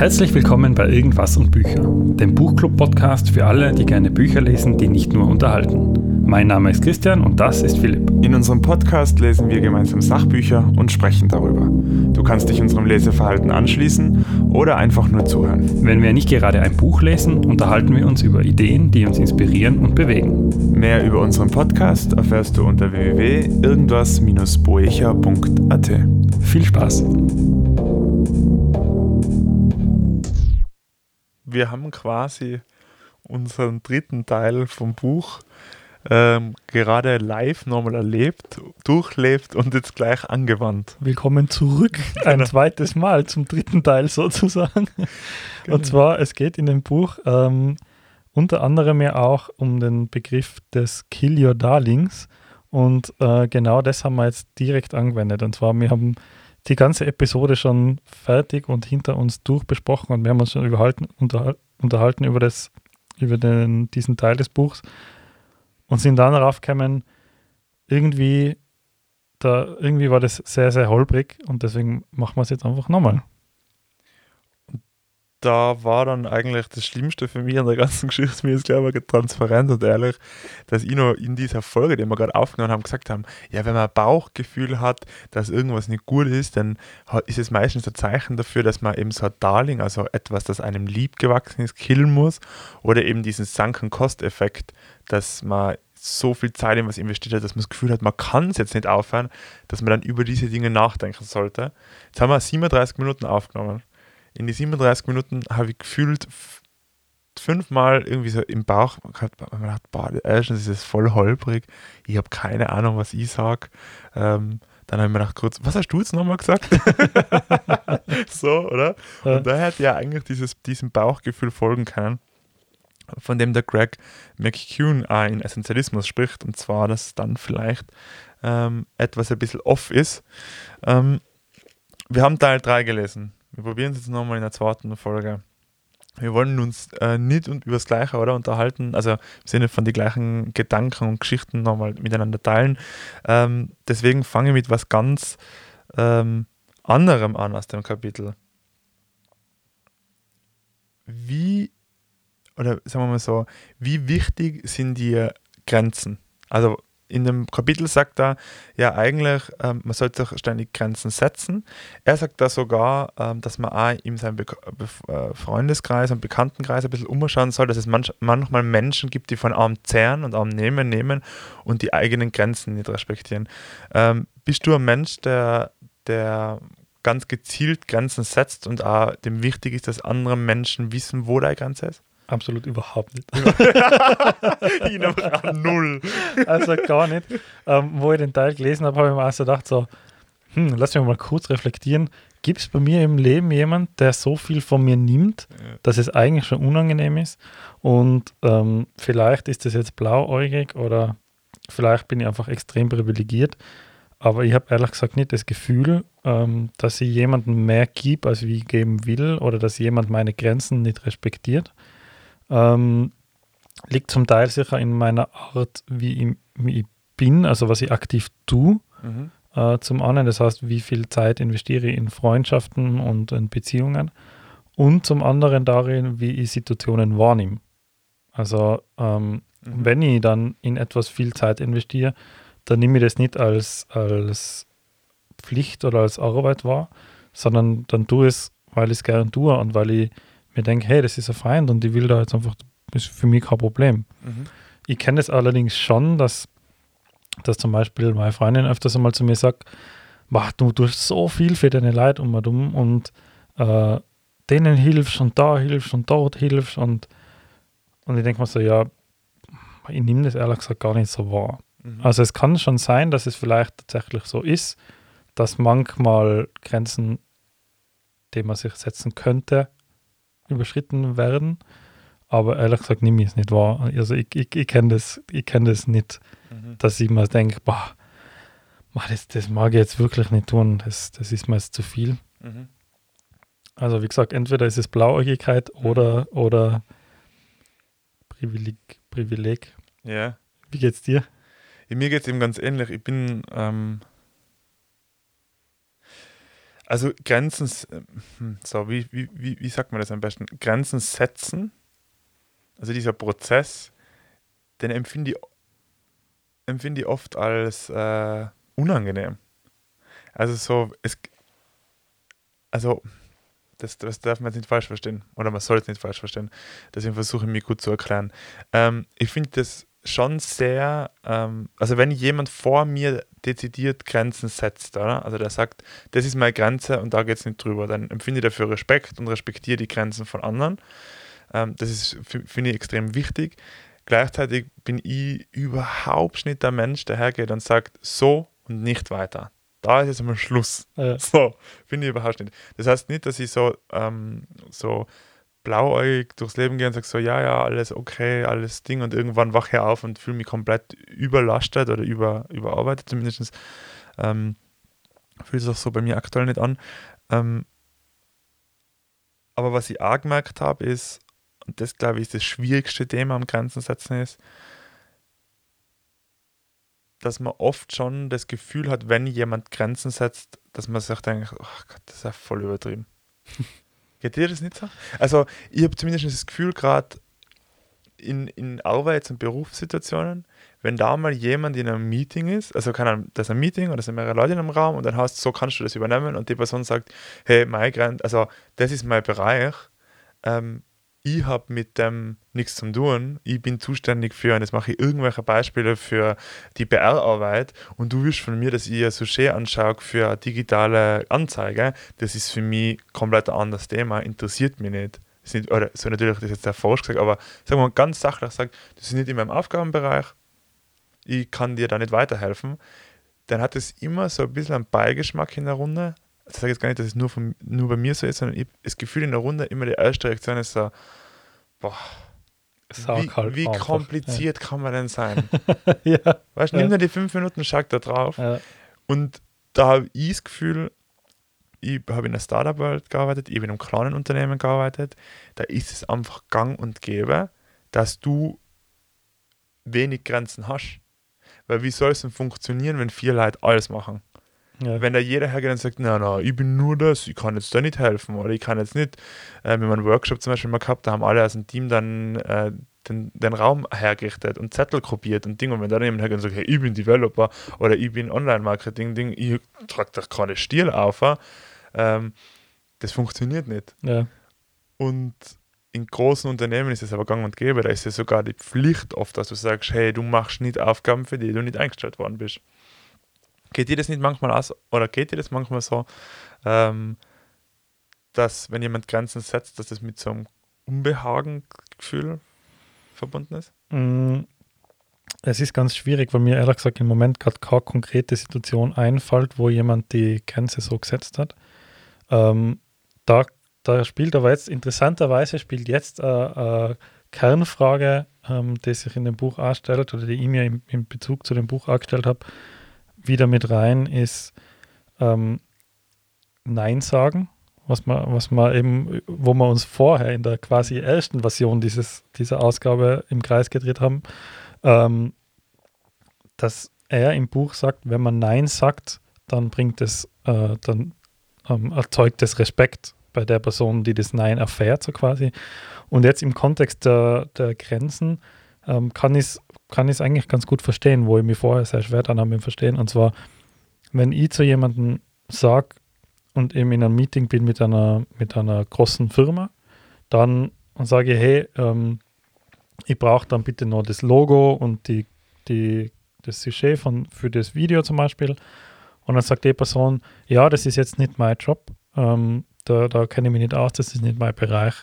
Herzlich willkommen bei Irgendwas und Bücher, dem Buchclub-Podcast für alle, die gerne Bücher lesen, die nicht nur unterhalten. Mein Name ist Christian und das ist Philipp. In unserem Podcast lesen wir gemeinsam Sachbücher und sprechen darüber. Du kannst dich unserem Leseverhalten anschließen oder einfach nur zuhören. Wenn wir nicht gerade ein Buch lesen, unterhalten wir uns über Ideen, die uns inspirieren und bewegen. Mehr über unseren Podcast erfährst du unter www.irgendwas-boecher.at. Viel Spaß! Wir haben quasi unseren dritten Teil vom Buch ähm, gerade live nochmal erlebt, durchlebt und jetzt gleich angewandt. Willkommen zurück, ein genau. zweites Mal zum dritten Teil sozusagen. Genau. Und zwar, es geht in dem Buch ähm, unter anderem ja auch um den Begriff des Kill Your Darlings. Und äh, genau das haben wir jetzt direkt angewendet. Und zwar, wir haben die ganze Episode schon fertig und hinter uns durchbesprochen und wir haben uns schon unterhalten, unterhalten über, das, über den, diesen Teil des Buchs und sind dann darauf gekommen, irgendwie, da, irgendwie war das sehr, sehr holprig und deswegen machen wir es jetzt einfach nochmal da war dann eigentlich das Schlimmste für mich an der ganzen Geschichte, mir ist glaube ich transparent und ehrlich, dass ich noch in dieser Folge, die wir gerade aufgenommen haben, gesagt haben, ja, wenn man ein Bauchgefühl hat, dass irgendwas nicht gut ist, dann ist es meistens ein Zeichen dafür, dass man eben so ein Darling, also etwas, das einem lieb gewachsen ist, killen muss. Oder eben diesen Sunken-Cost-Effekt, dass man so viel Zeit in was investiert hat, dass man das Gefühl hat, man kann es jetzt nicht aufhören, dass man dann über diese Dinge nachdenken sollte. Jetzt haben wir 37 Minuten aufgenommen in die 37 Minuten habe ich gefühlt fünfmal irgendwie so im Bauch gehabt, man gedacht, boah, erstens ist es voll holprig, ich habe keine Ahnung, was ich sage. Ähm, dann habe ich mir gedacht, kurz, was hast du jetzt nochmal gesagt? so, oder? Ja. Und da hätte ja eigentlich dieses, diesem Bauchgefühl folgen können, von dem der Greg McCune auch in Essentialismus spricht, und zwar, dass dann vielleicht ähm, etwas ein bisschen off ist. Ähm, wir haben Teil 3 gelesen. Wir probieren es jetzt nochmal in der zweiten Folge. Wir wollen uns äh, nicht und über das Gleiche oder unterhalten, also im Sinne von den gleichen Gedanken und Geschichten nochmal miteinander teilen. Ähm, deswegen fange ich mit was ganz ähm, anderem an aus dem Kapitel. Wie, oder sagen wir mal so, wie wichtig sind dir Grenzen? Also in dem Kapitel sagt er, ja eigentlich, ähm, man sollte sich ständig Grenzen setzen. Er sagt da sogar, ähm, dass man auch in seinem Be Be äh, Freundeskreis und Bekanntenkreis ein bisschen umschauen soll, dass es manch manchmal Menschen gibt, die von Arm zehren und Arm nehmen, nehmen und die eigenen Grenzen nicht respektieren. Ähm, bist du ein Mensch, der, der ganz gezielt Grenzen setzt und auch dem wichtig ist, dass andere Menschen wissen, wo deine Grenze ist? Absolut überhaupt nicht. ich einfach null. Also gar nicht. Ähm, wo ich den Teil gelesen habe, habe ich mir also gedacht, so, hm, lass mich mal kurz reflektieren. Gibt es bei mir im Leben jemanden, der so viel von mir nimmt, ja. dass es eigentlich schon unangenehm ist? Und ähm, vielleicht ist das jetzt blauäugig oder vielleicht bin ich einfach extrem privilegiert. Aber ich habe ehrlich gesagt nicht das Gefühl, ähm, dass ich jemandem mehr gebe, als ich geben will, oder dass jemand meine Grenzen nicht respektiert. Ähm, liegt zum Teil sicher in meiner Art, wie ich, wie ich bin, also was ich aktiv tue. Mhm. Äh, zum einen, das heißt, wie viel Zeit investiere ich in Freundschaften und in Beziehungen. Und zum anderen darin, wie ich Situationen wahrnehme. Also, ähm, mhm. wenn ich dann in etwas viel Zeit investiere, dann nehme ich das nicht als, als Pflicht oder als Arbeit wahr, sondern dann tue ich es, weil ich es gerne tue und weil ich mir denke, hey, das ist ein Feind und ich will da jetzt einfach, das ist für mich kein Problem. Mhm. Ich kenne es allerdings schon, dass, dass zum Beispiel meine Freundin öfters einmal zu mir sagt, du tust so viel für deine Leute um und um und äh, denen hilfst und da hilfst und dort hilfst und, und ich denke mir so, ja, ich nehme das ehrlich gesagt gar nicht so wahr. Mhm. Also es kann schon sein, dass es vielleicht tatsächlich so ist, dass manchmal Grenzen, die man sich setzen könnte, überschritten werden. Aber ehrlich gesagt nehme ich es nicht wahr. Also ich, ich, ich kenne das, kenn das nicht, mhm. dass ich mir denke, boah, das, das mag ich jetzt wirklich nicht tun. Das, das ist mir jetzt zu viel. Mhm. Also wie gesagt, entweder ist es Blauäugigkeit mhm. oder, oder Privileg. Privileg. Ja. Wie geht's dir? Ja, mir geht es eben ganz ähnlich. Ich bin ähm, Also Grenzen, s- hm, so, wie, wie, wie sagt man das am besten? Grenzen setzen, also dieser Prozess, den empfinde ich, empfinde ich oft als äh, unangenehm. Also so, es, also das, das darf man jetzt nicht falsch verstehen, oder man soll es nicht falsch verstehen. Deswegen versuche ich mich gut zu erklären. Ähm, ich finde das schon sehr, ähm, also wenn jemand vor mir dezidiert Grenzen setzt, oder? also der sagt, das ist meine Grenze und da geht es nicht drüber, dann empfinde ich dafür Respekt und respektiere die Grenzen von anderen. Ähm, das ist, finde ich, extrem wichtig. Gleichzeitig bin ich überhaupt nicht der Mensch, der hergeht und sagt, so und nicht weiter. Da ist jetzt einmal Schluss. Äh, So, finde ich überhaupt nicht. Das heißt nicht, dass ich so, ähm, so blauäugig durchs Leben gehe und sage so, ja, ja, alles okay, alles Ding und irgendwann wache ich auf und fühle mich komplett überlastet oder über, überarbeitet zumindest. Ähm, fühlt sich auch so bei mir aktuell nicht an. Ähm, aber was ich auch gemerkt habe, ist, und das glaube ich ist das schwierigste Thema am Grenzen setzen ist, dass man oft schon das Gefühl hat, wenn jemand Grenzen setzt, dass man sich denkt, oh Gott, das ist ja voll übertrieben. Geht dir das nicht so? Also, ich habe zumindest das Gefühl, gerade in, in Arbeits- und Berufssituationen, wenn da mal jemand in einem Meeting ist, also kann das ist ein Meeting oder sind mehrere Leute in einem Raum und dann heißt so kannst du das übernehmen und die Person sagt, hey, mein Grenz, also das ist mein Bereich, ähm, ich habe mit dem nichts zu tun, ich bin zuständig für, und jetzt mache ich irgendwelche Beispiele für die PR-Arbeit und du willst von mir, dass ich ein Sujet anschaue für eine digitale Anzeige, das ist für mich komplett ein anderes Thema, interessiert mich nicht. Das nicht oder so natürlich das ist jetzt sehr forsch gesagt, aber sagen wir mal ganz sachlich sagt, das ist nicht in meinem Aufgabenbereich, ich kann dir da nicht weiterhelfen, dann hat es immer so ein bisschen einen Beigeschmack in der Runde. Ich sage jetzt gar nicht, dass es nur, von, nur bei mir so ist, sondern ich, das Gefühl in der Runde, immer die erste Reaktion ist so, boah, wie, halt wie kompliziert kann man denn sein? Ja. Weißt du, Ja. nimm dir die fünf Minuten, schau da drauf. ja. Und da habe ich das Gefühl, ich habe in der Startup-Welt gearbeitet, ich habe in einem kleinen Unternehmen gearbeitet, da ist es einfach gang und gäbe, dass du wenig Grenzen hast. Weil wie soll es denn funktionieren, wenn vier Leute alles machen? Ja. Wenn da jeder hergeht und sagt, na, na, ich bin nur das, ich kann jetzt da nicht helfen oder ich kann jetzt nicht, äh, wir haben einen Workshop zum Beispiel mal gehabt, da haben alle aus dem Team dann äh, den, den Raum hergerichtet und Zettel kopiert und Ding und wenn dann jemand hergeht und sagt, hey, ich bin Developer oder ich bin Online-Marketing, Ding, ich trage doch keine Stil auf, ähm, das funktioniert nicht. ja. Und in großen Unternehmen ist es aber gang und gäbe, da ist es sogar die Pflicht oft, dass du sagst, hey, du machst nicht Aufgaben, für die du nicht eingestellt worden bist. Geht dir das nicht manchmal aus, oder geht dir das manchmal so, ähm, dass wenn jemand Grenzen setzt, dass das mit so einem Unbehagen-Gefühl verbunden ist? Mm, Es ist ganz schwierig, weil mir ehrlich gesagt im Moment gerade keine konkrete Situation einfällt, wo jemand die Grenze so gesetzt hat. Ähm, da, da spielt aber jetzt, interessanterweise spielt jetzt eine Kernfrage, ähm, die sich in dem Buch anstellt oder die ich mir im, im Bezug zu dem Buch angestellt habe, wieder mit rein, ist ähm, Nein sagen, was man, was man eben, wo wir uns vorher in der quasi ersten Version dieses, dieser Ausgabe im Kreis gedreht haben, ähm, dass er im Buch sagt, wenn man Nein sagt, dann bringt es, äh, dann ähm, erzeugt es Respekt bei der Person, die das Nein erfährt, so quasi. Und jetzt im Kontext der, der Grenzen ähm, kann ich es kann ich's eigentlich ganz gut verstehen, wo ich mich vorher sehr schwer dran habe im Verstehen. Und zwar, wenn ich zu jemandem sage und eben in einem Meeting bin mit einer, mit einer großen Firma, dann sage ich, hey, ähm, ich brauche dann bitte noch das Logo und die, die, das Sujet von, für das Video zum Beispiel. Und dann sagt die Person, ja, das ist jetzt nicht mein Job, ähm, da, da kenne ich mich nicht aus, das ist nicht mein Bereich,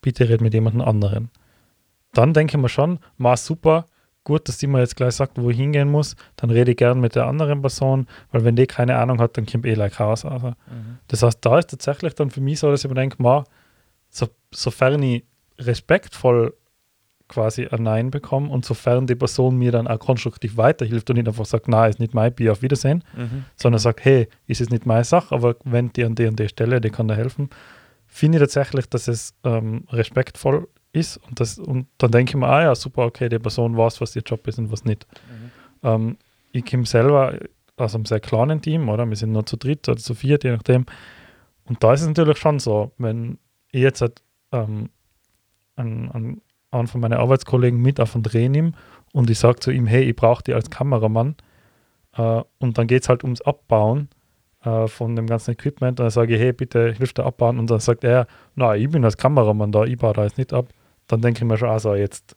bitte red mit jemandem anderen. Dann denke ich mir schon, ma super, gut, dass die mir jetzt gleich sagt, wo ich hingehen muss, dann rede ich gern mit der anderen Person, weil wenn die keine Ahnung hat, dann kommt eh gleich raus. Also, das heißt, da ist tatsächlich dann für mich so, dass ich mir denke, ma, so, sofern ich respektvoll quasi ein Nein bekomme und sofern die Person mir dann auch konstruktiv weiterhilft und nicht einfach sagt, nein, ist nicht mein Bier, auf Wiedersehen, Mhm. sondern sagt, hey, ist es nicht meine Sache, aber wenn die an der und der Stelle, die kann da helfen, finde ich tatsächlich, dass es ähm, respektvoll ist und, das, und dann denke ich mir, ah ja, super, okay, die Person weiß, was ihr Job ist und was nicht. Ähm, ich komme selber aus einem sehr kleinen Team, oder? Wir sind nur zu dritt oder zu viert, je nachdem. Und da ist es natürlich schon so, wenn ich jetzt halt, ähm, einen, einen, einen von meinen Arbeitskollegen mit auf den Dreh nehme und ich sage zu ihm, hey, ich brauche dich als Kameramann äh, und dann geht es halt ums Abbauen äh, von dem ganzen Equipment und dann sage ich, hey, bitte hilf dir abbauen und dann sagt er, na, ich bin als Kameramann da, ich baue da jetzt nicht ab. Dann denke ich mir schon, also jetzt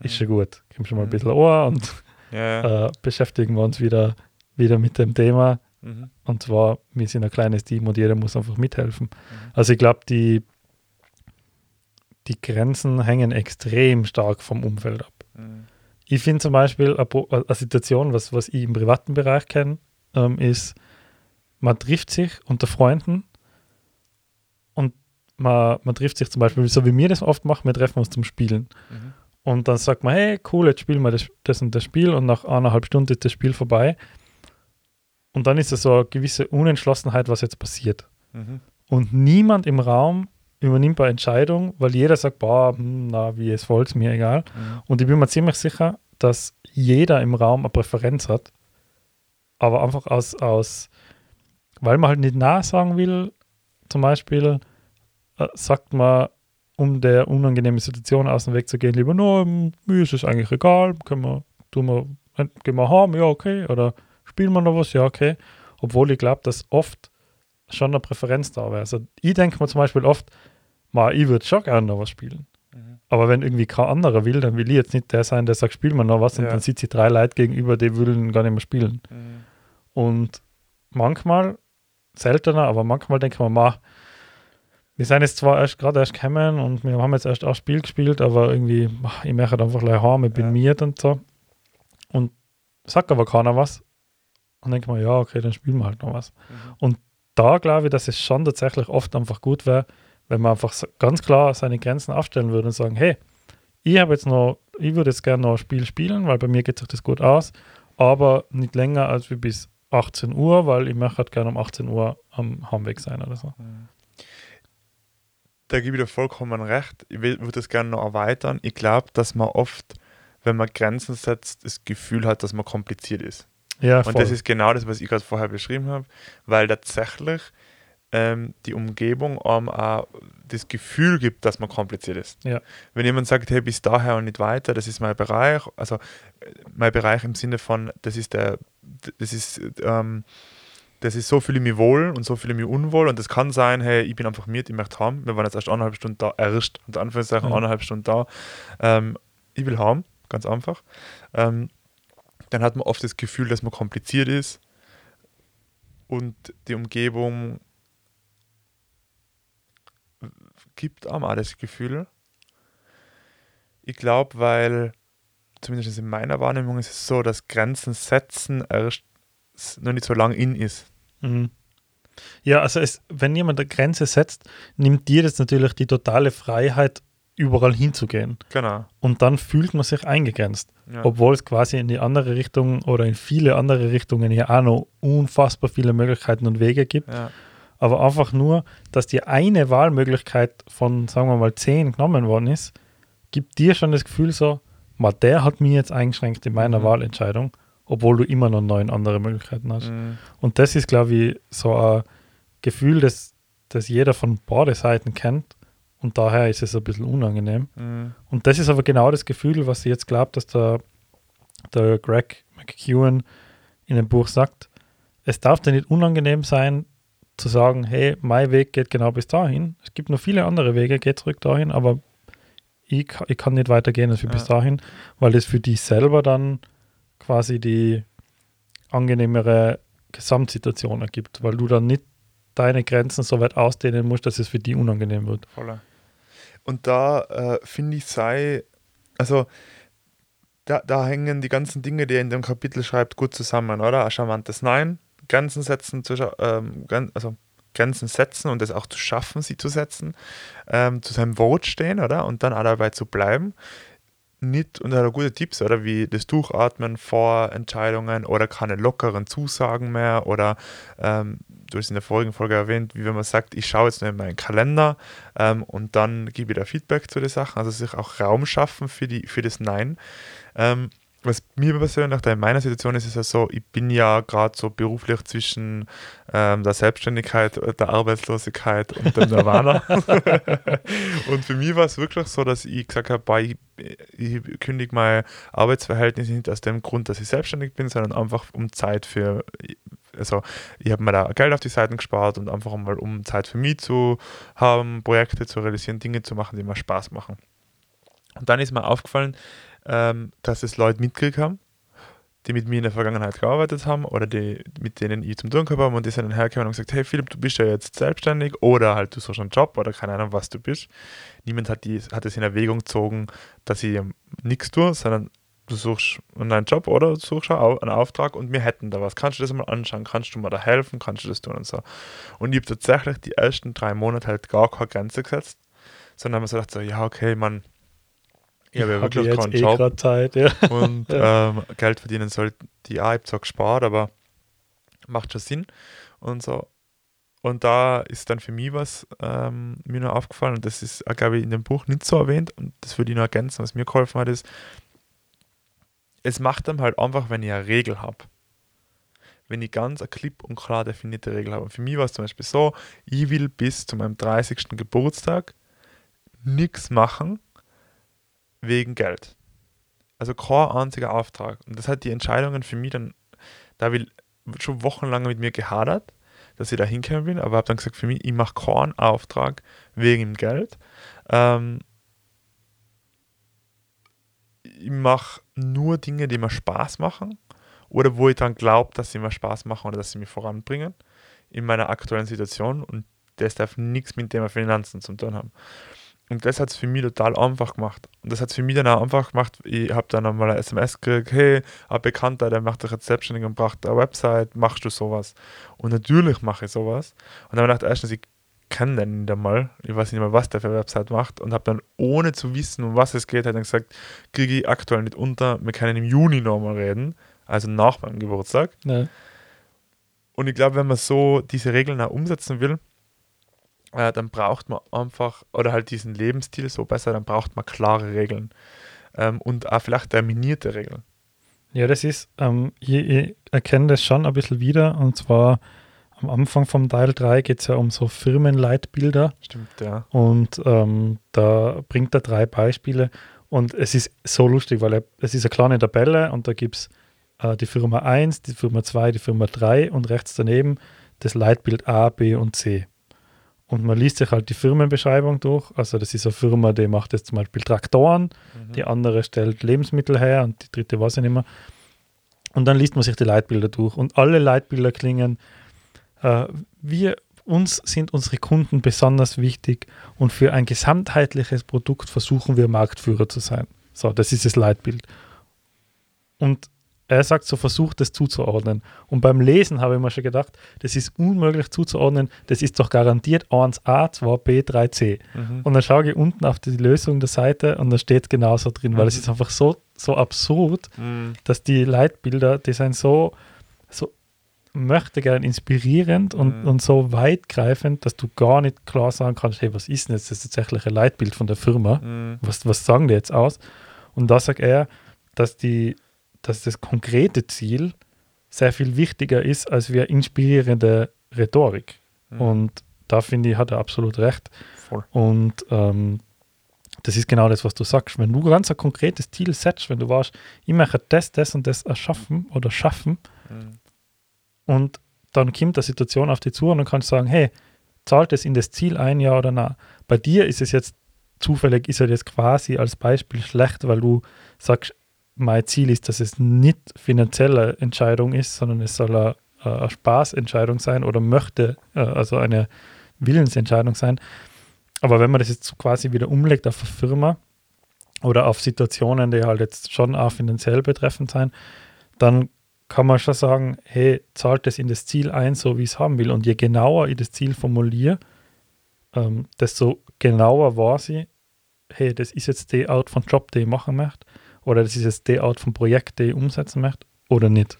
ist schon gut, gib schon mal ein bisschen Ohr und Ja, äh, beschäftigen wir uns wieder, wieder mit dem Thema. Mhm. Und zwar, wir sind ein kleines Team und jeder muss einfach mithelfen. Mhm. Also ich glaube, die, die Grenzen hängen extrem stark vom Umfeld ab. Mhm. Ich finde zum Beispiel eine, eine Situation, was, was ich im privaten Bereich kenne, ähm, ist, man trifft sich unter Freunden und man, man trifft sich zum Beispiel, so wie wir das oft machen, wir treffen uns zum Spielen. Mhm. Und dann sagt man, hey, cool, jetzt spielen wir das, das und das Spiel und nach eineinhalb Stunden ist das Spiel vorbei. Und dann ist es so eine gewisse Unentschlossenheit, was jetzt passiert. Mhm. Und niemand im Raum übernimmt eine Entscheidung, weil jeder sagt, boah, hm, na, wie es wollt, mir egal. Mhm. Und ich bin mir ziemlich sicher, dass jeder im Raum eine Präferenz hat, aber einfach aus, aus weil man halt nicht nah sagen will, zum Beispiel, sagt man, um der unangenehmen Situation aus dem Weg zu gehen, lieber, no, mir ist es eigentlich egal, können wir, tun wir, äh, gehen wir haben, ja, okay, oder spielen wir noch was, ja, okay. Obwohl ich glaube, dass oft schon eine Präferenz da wäre. Also ich denke mir zum Beispiel oft, ma, ich würde schon gerne noch was spielen. Mhm. Aber wenn irgendwie kein anderer will, dann will ich jetzt nicht der sein, der sagt, spiel mal noch was und Ja. dann sitzt sich drei Leute gegenüber, die wollen gar nicht mehr spielen. Mhm. Und manchmal, seltener, aber manchmal denke ich mir, ma, wir sind jetzt zwar erst gerade erst gekommen und wir haben jetzt erst ein Spiel gespielt, aber irgendwie, ma, ich halt einfach gleich heim, ich bin Ja. miert und so. Und sagt aber keiner was. Und denke mir, ja, okay, dann spielen wir halt noch was. Mhm. Da glaube ich, dass es schon tatsächlich oft einfach gut wäre, wenn man einfach ganz klar seine Grenzen aufstellen würde und sagen, hey, ich habe jetzt noch, ich würde jetzt gerne noch ein Spiel spielen, weil bei mir geht sich das gut aus, aber nicht länger als wie bis 18 Uhr, weil ich möchte halt gerne um 18 Uhr am Heimweg sein oder so. Da gebe ich dir vollkommen recht. Ich würde das gerne noch erweitern. Ich glaube, dass man oft, wenn man Grenzen setzt, das Gefühl hat, dass man kompliziert ist. Ja, Und das ist genau das, was ich gerade vorher beschrieben habe, weil tatsächlich ähm, die Umgebung einem auch das Gefühl gibt, dass man kompliziert ist. Ja. Wenn jemand sagt, hey, bis daher und nicht weiter, das ist mein Bereich, also äh, mein Bereich im Sinne von, das ist der, das ist, ähm, das ist so fühle ich mich wohl und so fühle ich mich unwohl und das kann sein, hey, ich bin einfach mit, ich möchte haben, wir waren jetzt erst eineinhalb Stunden da, erst, unter Anführungszeichen, Ja. eineinhalb Stunden da, ähm, ich will haben, ganz einfach. Ähm, dann hat man oft das Gefühl, dass man kompliziert ist und die Umgebung gibt einem auch das Gefühl. Ich glaube, weil, zumindest in meiner Wahrnehmung ist es so, dass Grenzen setzen erst s- noch nicht so lang in ist. Mhm. Ja, also es, wenn jemand eine Grenze setzt, nimmt dir das natürlich die totale Freiheit, überall hinzugehen. Genau. Und dann fühlt man sich eingegrenzt. Ja. Obwohl es quasi in die andere Richtung oder in viele andere Richtungen ja auch noch unfassbar viele Möglichkeiten und Wege gibt. ja. Aber einfach nur, dass dir eine Wahlmöglichkeit von, sagen wir mal, zehn genommen worden ist, gibt dir schon das Gefühl so, der hat mich jetzt eingeschränkt in meiner Mhm. Wahlentscheidung, obwohl du immer noch neun andere Möglichkeiten hast. Mhm. Und das ist, glaube ich, so ein Gefühl, das, das jeder von beiden Seiten kennt. Und daher ist es ein bisschen unangenehm. Mhm. Und das ist aber genau das Gefühl, was ich jetzt glaube, dass der, der Greg McEwen in dem Buch sagt. Es darf dir nicht unangenehm sein, zu sagen, hey, mein Weg geht genau bis dahin. Es gibt noch viele andere Wege, geh zurück dahin, aber ich, ich kann nicht weitergehen als wie bis Ja. dahin, weil das für dich selber dann quasi die angenehmere Gesamtsituation ergibt, weil du dann nicht deine Grenzen so weit ausdehnen musst, dass es für die unangenehm wird. Voller. Und da äh, finde ich, sei, also da, da hängen die ganzen Dinge, die er in dem Kapitel schreibt, gut zusammen, oder? Ein charmantes Nein, Grenzen setzen, zu, ähm, also Grenzen setzen und es auch zu schaffen, sie zu setzen, ähm, zu seinem Wort stehen, oder? Und dann auch dabei zu bleiben. Nicht, und hat gute Tipps, oder? Wie das Durchatmen vor Entscheidungen oder keine lockeren Zusagen mehr oder ähm, du hast in der vorigen Folge erwähnt, wie wenn man sagt, ich schaue jetzt nur in meinen Kalender ähm, und dann gebe ich da Feedback zu den Sachen, also sich auch Raum schaffen für, die, für das Nein. Ähm, was mir persönlich in meiner Situation ist, ist ja so, ich bin ja gerade so beruflich zwischen ähm, der Selbstständigkeit, äh, der Arbeitslosigkeit und dem Nirvana. und für mich war es wirklich so, dass ich gesagt habe, ich, ich kündige mein Arbeitsverhältnis nicht aus dem Grund, dass ich selbstständig bin, sondern einfach um Zeit für, also ich habe mir da Geld auf die Seiten gespart und einfach mal um Zeit für mich zu haben, Projekte zu realisieren, Dinge zu machen, die mir Spaß machen. Und dann ist mir aufgefallen, ähm, dass es Leute mitgekriegt haben, die mit mir in der Vergangenheit gearbeitet haben oder die, mit denen ich zum Tun gehabt habe und die sind dann hergekommen und gesagt, hey Philipp, du bist ja jetzt selbstständig oder halt du suchst einen Job oder keine Ahnung, was du bist. Niemand hat, die, hat es in Erwägung gezogen, dass ich nichts tue, sondern du suchst einen Job oder du suchst einen Auftrag und wir hätten da was. Kannst du das mal anschauen? Kannst du mir da helfen? Kannst du das tun und so? Und ich habe tatsächlich die ersten drei Monate halt gar keine Grenze gesetzt, sondern habe mir so gedacht, so, ja, okay, man, ich habe ja wirklich jetzt keinen eh Job Zeit, ja. und ähm, Geld verdienen sollte die auch, ich habe zwar gespart, aber macht schon Sinn und so. Und da ist dann für mich was ähm, mir noch aufgefallen und das ist, glaube ich, in dem Buch nicht so erwähnt und das würde ich noch ergänzen, was mir geholfen hat, ist, es macht dann halt einfach, wenn ich eine Regel habe. Wenn ich ganz eine klipp und klar definierte Regel habe. Und für mich war es zum Beispiel so, ich will bis zu meinem 30. Geburtstag nichts machen wegen Geld. Also kein einziger Auftrag. Und das hat die Entscheidungen für mich dann, da habe ich schon wochenlang mit mir gehadert, dass ich da hinkommen bin, aber habe dann gesagt, für mich, ich mache keinen Auftrag wegen dem Geld. Ähm, ich mache nur Dinge, die mir Spaß machen oder wo ich dann glaube, dass sie mir Spaß machen oder dass sie mich voranbringen in meiner aktuellen Situation und das darf nichts mit dem Thema Finanzen zu tun haben. Und das hat es für mich total einfach gemacht. Und das hat es für mich dann auch einfach gemacht. Ich habe dann einmal eine SMS gekriegt, hey, ein Bekannter, der macht dich jetzt selbstständig und braucht eine Website, machst du sowas? Und natürlich mache ich sowas. Und dann habe ich gedacht, erstens, ich kenne den nicht einmal, ich weiß nicht mal, was der für eine Website macht und habe dann, ohne zu wissen, um was es geht, hat dann gesagt, kriege ich aktuell nicht unter, wir können im Juni nochmal reden, also nach meinem Geburtstag. Ja. Und ich glaube, wenn man so diese Regeln auch umsetzen will, äh, dann braucht man einfach, oder halt diesen Lebensstil so besser, dann braucht man klare Regeln ähm, und auch vielleicht terminierte Regeln. Ja, das ist, ähm, ich, ich erkenne das schon ein bisschen wieder und zwar am Anfang vom Teil 3 geht es ja um so Firmenleitbilder Stimmt, ja. und ähm, da bringt er drei Beispiele und es ist so lustig, weil er, es ist eine kleine Tabelle und da gibt es äh, die Firma 1, die Firma 2, die Firma 3 und rechts daneben das Leitbild A, B und C. Und man liest sich halt die Firmenbeschreibung durch. Also das ist eine Firma, die macht jetzt zum Beispiel Traktoren, Mhm. die andere stellt Lebensmittel her und die dritte weiß ich nicht mehr. Und dann liest man sich die Leitbilder durch und alle Leitbilder klingen, äh, wir, uns sind unsere Kunden besonders wichtig und für ein gesamtheitliches Produkt versuchen wir Marktführer zu sein. So, das ist das Leitbild. Und er sagt so, versucht das zuzuordnen. Und beim Lesen habe ich mir schon gedacht, das ist unmöglich zuzuordnen, das ist doch garantiert 1a, 2b, 3c. Mhm. Und dann schaue ich unten auf die Lösung der Seite und da steht genauso drin, weil es Mhm. ist einfach so, so absurd, Mhm. dass die Leitbilder, die sind so, so möchte gern inspirierend und, Mhm. und so weitgreifend, dass du gar nicht klar sagen kannst, hey, was ist denn jetzt das tatsächliche Leitbild von der Firma? Mhm. Was, was sagen die jetzt aus? Und da sagt er, dass, die, dass das konkrete Ziel sehr viel wichtiger ist als wir inspirierende Rhetorik. Mhm. Und da finde ich, hat er absolut recht. Voll. Und ähm, das ist genau das, was du sagst. Wenn du ganz ein konkretes Ziel setzt, wenn du weißt, ich möchte das, das und das erschaffen oder schaffen Mhm. und dann kommt eine Situation auf dich zu und dann kannst du sagen, hey, zahlt es in das Ziel ein, ja oder nein? Bei dir ist es jetzt zufällig, ist er jetzt quasi als Beispiel schlecht, weil du sagst, mein Ziel ist, dass es nicht finanzielle Entscheidung ist, sondern es soll eine, eine Spaßentscheidung sein oder möchte, äh, also eine Willensentscheidung sein. Aber wenn man das jetzt quasi wieder umlegt auf eine Firma oder auf Situationen, die halt jetzt schon auch finanziell betreffend sein, dann kann man schon sagen, hey, zahlt das in das Ziel ein, so wie ich es haben will. Und je genauer ich das Ziel formuliere, ähm, desto genauer weiß ich, hey, das ist jetzt die Art von Job, den ich machen möchte, oder das ist jetzt die Art von Projekt, den ich umsetzen möchte, oder nicht.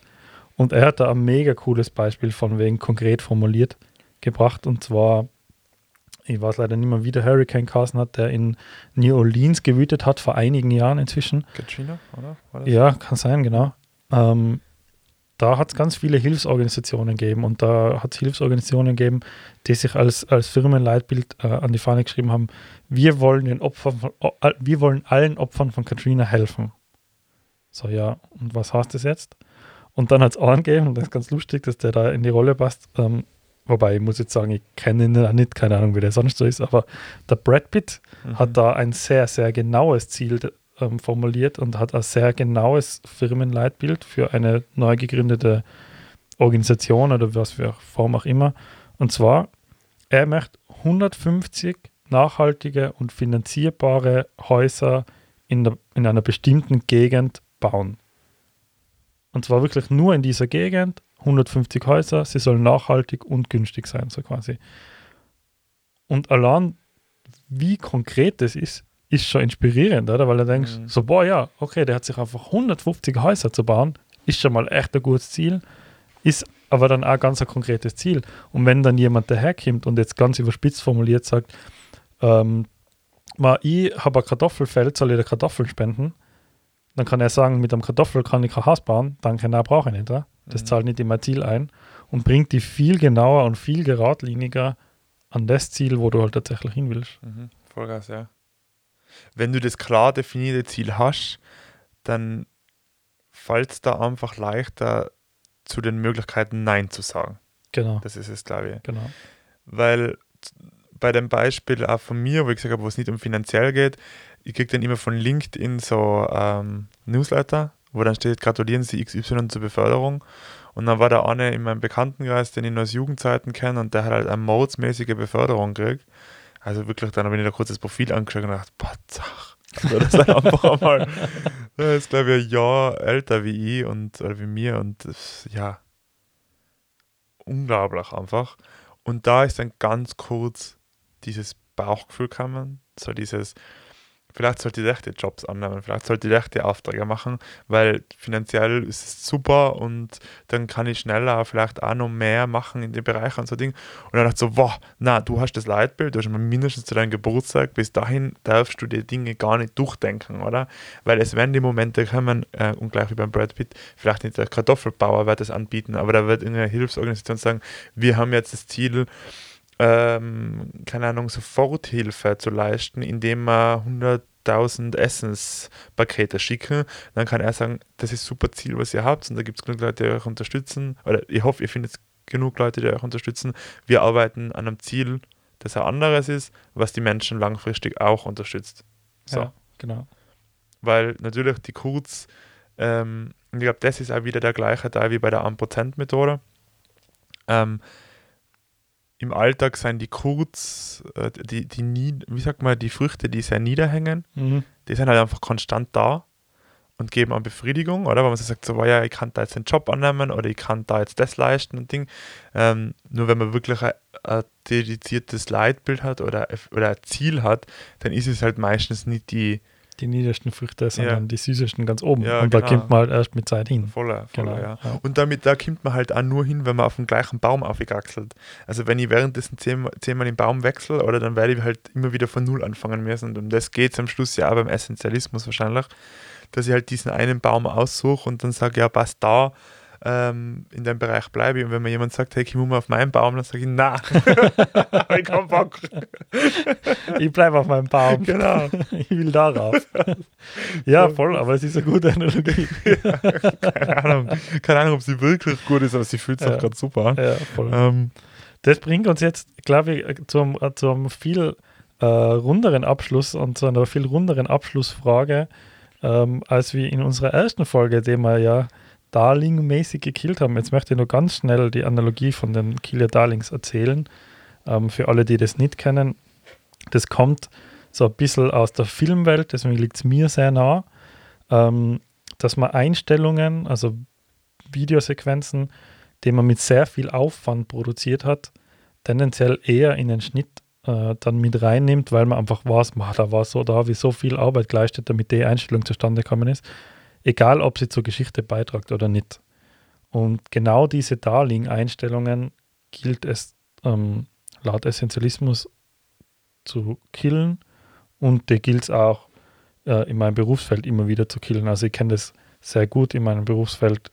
Und er hat da ein mega cooles Beispiel von wegen konkret formuliert gebracht, und zwar ich weiß leider nicht mehr, wie der Hurricane Carson hat, der in New Orleans gewütet hat, vor einigen Jahren inzwischen. Katrina, oder? Ja, kann sein, genau. Ähm, da hat es ganz viele Hilfsorganisationen gegeben und da hat es Hilfsorganisationen gegeben, die sich als, als Firmenleitbild äh, an die Fahne geschrieben haben, wir wollen den Opfern von, wir wollen allen Opfern von Katrina helfen. So, ja, und was heißt das jetzt? Und dann hat es angegeben, und das ist ganz lustig, dass der da in die Rolle passt. Ähm, wobei, ich muss jetzt sagen, ich kenne ihn auch nicht, keine Ahnung, wie der sonst so ist, aber der Brad Pitt Mhm. hat da ein sehr, sehr genaues Ziel ähm, formuliert und hat ein sehr genaues Firmenleitbild für eine neu gegründete Organisation oder was für Form auch immer. Und zwar, er möchte 150 nachhaltige und finanzierbare Häuser in, der, in einer bestimmten Gegend bauen. Und zwar wirklich nur in dieser Gegend, 150 Häuser, sie sollen nachhaltig und günstig sein, so quasi. Und allein, wie konkret das ist, ist schon inspirierend, oder? Weil du denkst, Mhm. so, boah, ja, okay, der hat sich einfach 150 Häuser zu bauen, ist schon mal echt ein gutes Ziel, ist aber dann auch ganz ein konkretes Ziel. Und wenn dann jemand daherkommt und jetzt ganz überspitzt formuliert sagt, ähm, mal, ich habe ein Kartoffelfeld, soll ich dir Kartoffeln spenden? Dann kann er sagen, mit einem Kartoffel kann ich kein Haus bauen, danke, nein, brauche ich nicht. Oder? Das Mhm. zahlt nicht in mein Ziel ein und bringt die viel genauer und viel geradliniger an das Ziel, wo du halt tatsächlich hin willst. Mhm. Vollgas, ja. Wenn du das klar definierte Ziel hast, dann fällt es da einfach leichter, zu den Möglichkeiten Nein zu sagen. Genau, Das ist es, glaube ich. genau. Weil bei dem Beispiel auch von mir, wo ich gesagt habe, wo es nicht um finanziell geht, ich kriege dann immer von LinkedIn so ähm, Newsletter, wo dann steht, gratulieren Sie XY zur Beförderung. Und dann war da eine in meinem Bekanntenkreis, den ich noch aus Jugendzeiten kenne, und der hat halt eine modsmäßige Beförderung gekriegt. Also wirklich, dann habe ich mir da kurz das Profil angeschaut und gedacht, Patzach. Also das ist einfach einmal, der ist glaube ich ein Jahr älter wie ich und oder wie mir und das, ja, unglaublich einfach. Und da ist dann ganz kurz dieses Bauchgefühl gekommen, so dieses, vielleicht sollte ich echte Jobs annehmen, vielleicht sollte ich echte Aufträge machen, weil finanziell ist es super und dann kann ich schneller vielleicht auch noch mehr machen in den Bereichen und so Ding. Und dann dachte ich so, wow, na, du hast das Leitbild, du hast mal mindestens zu deinem Geburtstag, bis dahin darfst du die Dinge gar nicht durchdenken, oder? Weil es werden die Momente kommen, äh, und gleich wie beim Brad Pitt, vielleicht nicht der Kartoffelbauer wird das anbieten, aber da wird irgendeine Hilfsorganisation sagen, wir haben jetzt das Ziel, ähm, keine Ahnung, Soforthilfe zu leisten, indem wir 100.000 Essenspakete schicken, dann kann er sagen, das ist ein super Ziel, was ihr habt und da gibt es genug Leute, die euch unterstützen oder ich hoffe, ihr findet genug Leute, die euch unterstützen. Wir arbeiten an einem Ziel, das ein anderes ist, was die Menschen langfristig auch unterstützt. So. Ja, genau. Weil natürlich die Kurz, ähm, ich glaube, das ist auch wieder der gleiche Teil wie bei der 1%-Methode. Ähm, Im Alltag sind die Kurz, äh, die, die nie, wie sagt man, die Früchte, die sehr niederhängen, Mhm. die sind halt einfach konstant da und geben an Befriedigung, oder? Weil man so sagt, so, "Wow, ja, ich kann da jetzt den Job annehmen oder ich kann da jetzt das leisten und Ding. Ähm, nur wenn man wirklich ein, ein dediziertes Leitbild hat oder, oder ein Ziel hat, dann ist es halt meistens nicht die Die niedersten Früchte, sondern Ja. die süßesten ganz oben. Ja, und da genau. kommt man halt erst mit Zeit hin. voller, voller, Genau. ja. Und damit, da kommt man halt auch nur hin, wenn man auf dem gleichen Baum aufgegaxelt. Also wenn ich währenddessen zehn- zehnmal den Baum wechsle, oder dann werde ich halt immer wieder von Null anfangen müssen. Und um das geht es am Schluss ja auch beim Essentialismus wahrscheinlich, dass ich halt diesen einen Baum aussuche und dann sage, ja, passt da, ähm, in dem Bereich bleibe ich. Und wenn mir jemand sagt, hey, komm mal auf meinen Baum, dann sage ich, na, ich keinen Bock. Ich bleibe auf meinem Baum. Genau. ich will darauf. ja, voll, aber es ist eine gute Analogie. Keine Ahnung, keine Ahnung, ob sie wirklich gut ist, aber sie fühlt sich Ja. auch gerade super an. ja, voll. Ähm, Das bringt uns jetzt, glaube ich, äh, zu einem, äh, zu einem viel äh, runderen Abschluss und zu einer viel runderen Abschlussfrage, ähm, als wir in unserer ersten Folge, die wir ja Darling-mäßig gekillt haben. Jetzt möchte ich nur ganz schnell die Analogie von den Killer Darlings erzählen. Ähm, für alle, die das nicht kennen, das kommt so ein bisschen aus der Filmwelt, deswegen liegt es mir sehr nah, ähm, dass man Einstellungen, also Videosequenzen, die man mit sehr viel Aufwand produziert hat, tendenziell eher in den Schnitt äh, dann mit reinnimmt, weil man einfach weiß, man, da war so, da ich so viel Arbeit geleistet, damit die Einstellung zustande gekommen ist, egal ob sie zur Geschichte beitragt oder nicht. Und genau diese Darling-Einstellungen gilt es ähm, laut Essentialismus zu killen und die gilt es auch äh, in meinem Berufsfeld immer wieder zu killen. Also ich kenne das sehr gut in meinem Berufsfeld,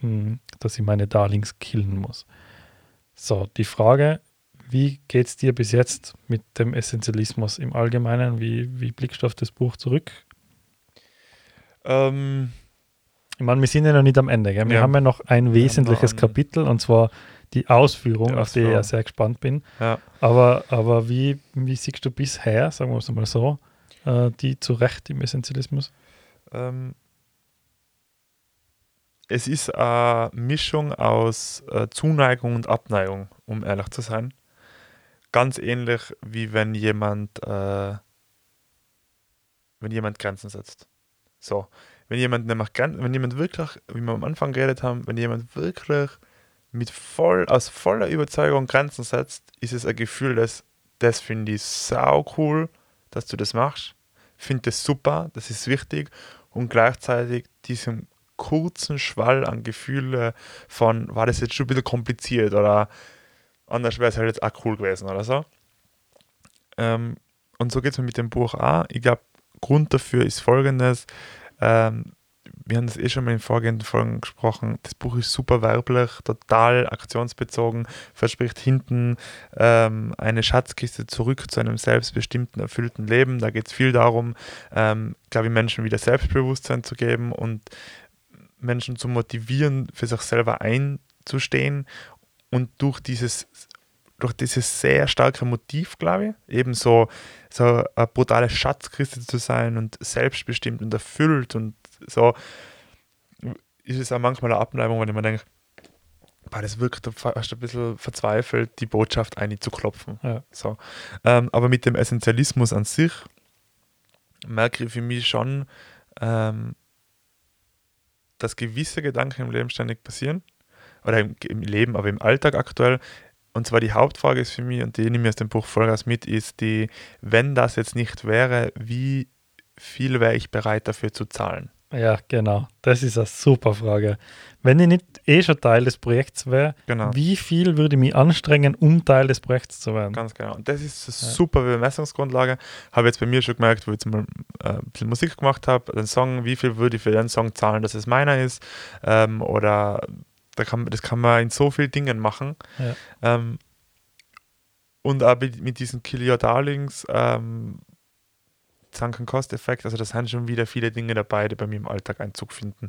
mh, hm, dass ich meine Darlings killen muss. So, die Frage, wie geht es dir bis jetzt mit dem Essentialismus im Allgemeinen? Wie, wie blickst du auf das Buch zurück? Ähm, ich meine, wir sind ja noch nicht am Ende. Gell? Wir ja. haben ja noch ein wesentliches noch Kapitel und zwar die Ausführung, die auf die ich ja sehr gespannt bin. Ja. Aber, aber wie, wie siehst du bisher, sagen wir es mal so, äh, die zu Recht im Essentialismus? Ähm, es ist eine Mischung aus äh, Zuneigung und Abneigung, um ehrlich zu sein. Ganz ähnlich wie wenn jemand, äh, wenn jemand Grenzen setzt. So, wenn jemand nämlich, wenn jemand wirklich, wie wir am Anfang geredet haben, wenn jemand wirklich mit voll, aus voller Überzeugung Grenzen setzt, ist es ein Gefühl, dass das finde ich sau cool, dass du das machst. Finde das super, das ist wichtig und gleichzeitig diesem kurzen Schwall an Gefühle von, war das jetzt schon ein bisschen kompliziert oder anders wäre es halt jetzt auch cool gewesen oder so. Ähm, und so geht es mir mit dem Buch auch. Ich glaube, Grund dafür ist folgendes. Ähm, wir haben das eh schon mal in vorgehenden Folgen gesprochen. Das Buch ist super werblich, total aktionsbezogen, verspricht hinten ähm, eine Schatzkiste zurück zu einem selbstbestimmten, erfüllten Leben. Da geht es viel darum, ähm, glaube ich, Menschen wieder Selbstbewusstsein zu geben und Menschen zu motivieren, für sich selber einzustehen. Und durch dieses durch dieses sehr starke Motiv, glaube ich, eben so, so eine brutale Schatzkiste zu sein und selbstbestimmt und erfüllt und so, ist es auch manchmal eine Abneigung, wenn ich mir denke, boah, das wirkt fast ein bisschen verzweifelt, die Botschaft einzuklopfen. Ja. So. Ähm, aber mit dem Essentialismus an sich merke ich für mich schon, ähm, dass gewisse Gedanken im Leben ständig passieren. Oder im, im, Leben, aber im Alltag aktuell. Und zwar die Hauptfrage ist für mich, und die nehme ich aus dem Buch Vollgas mit, ist die, wenn das jetzt nicht wäre, wie viel wäre ich bereit dafür zu zahlen? Ja, genau. Das ist eine super Frage. Wenn ich nicht eh schon Teil des Projekts wäre, genau. wie viel würde ich mich anstrengen, um Teil des Projekts zu werden? Ganz genau. Und das ist eine ja. super Bemessungsgrundlage. Habe jetzt bei mir schon gemerkt, wo ich jetzt mal äh, ein bisschen Musik gemacht habe, den Song, wie viel würde ich für den Song zahlen, dass es meiner ist? Ähm, oder da kann, das kann man in so vielen Dingen machen. Ja. Ähm, und auch mit diesen Kill Your Darlings ähm, Sunken Cost Effekt, also das sind schon wieder viele Dinge dabei, die bei mir im Alltag Einzug finden.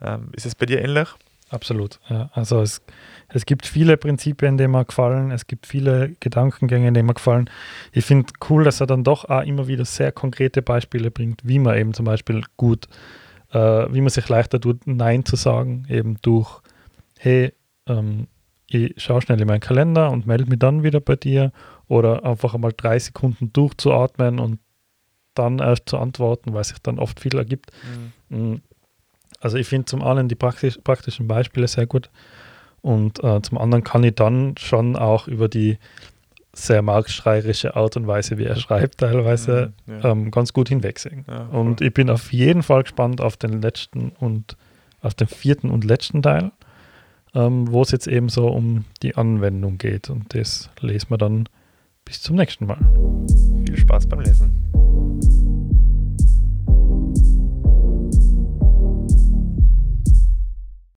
Ähm, ist es bei dir ähnlich? Absolut, ja. Also es, es gibt viele Prinzipien, die mir gefallen, es gibt viele Gedankengänge, die mir gefallen. Ich finde cool, dass er dann doch auch immer wieder sehr konkrete Beispiele bringt, wie man eben zum Beispiel gut, äh, wie man sich leichter tut, Nein zu sagen, eben durch, hey, ähm, ich schaue schnell in meinen Kalender und melde mich dann wieder bei dir oder einfach einmal drei Sekunden durchzuatmen und dann erst zu antworten, weil sich dann oft viel ergibt. Mhm. Mm. Also ich finde zum einen die praktisch, praktischen Beispiele sehr gut und äh, zum anderen kann ich dann schon auch über die sehr marktschreierische Art und Weise, wie er schreibt, teilweise mhm, ja. ähm, ganz gut hinwegsehen. Ja, und ich bin auf jeden Fall gespannt auf den letzten und auf den vierten und letzten Teil, ähm, wo es jetzt eben so um die Anwendung geht. Und das lesen wir dann bis zum nächsten Mal. Viel Spaß beim Lesen.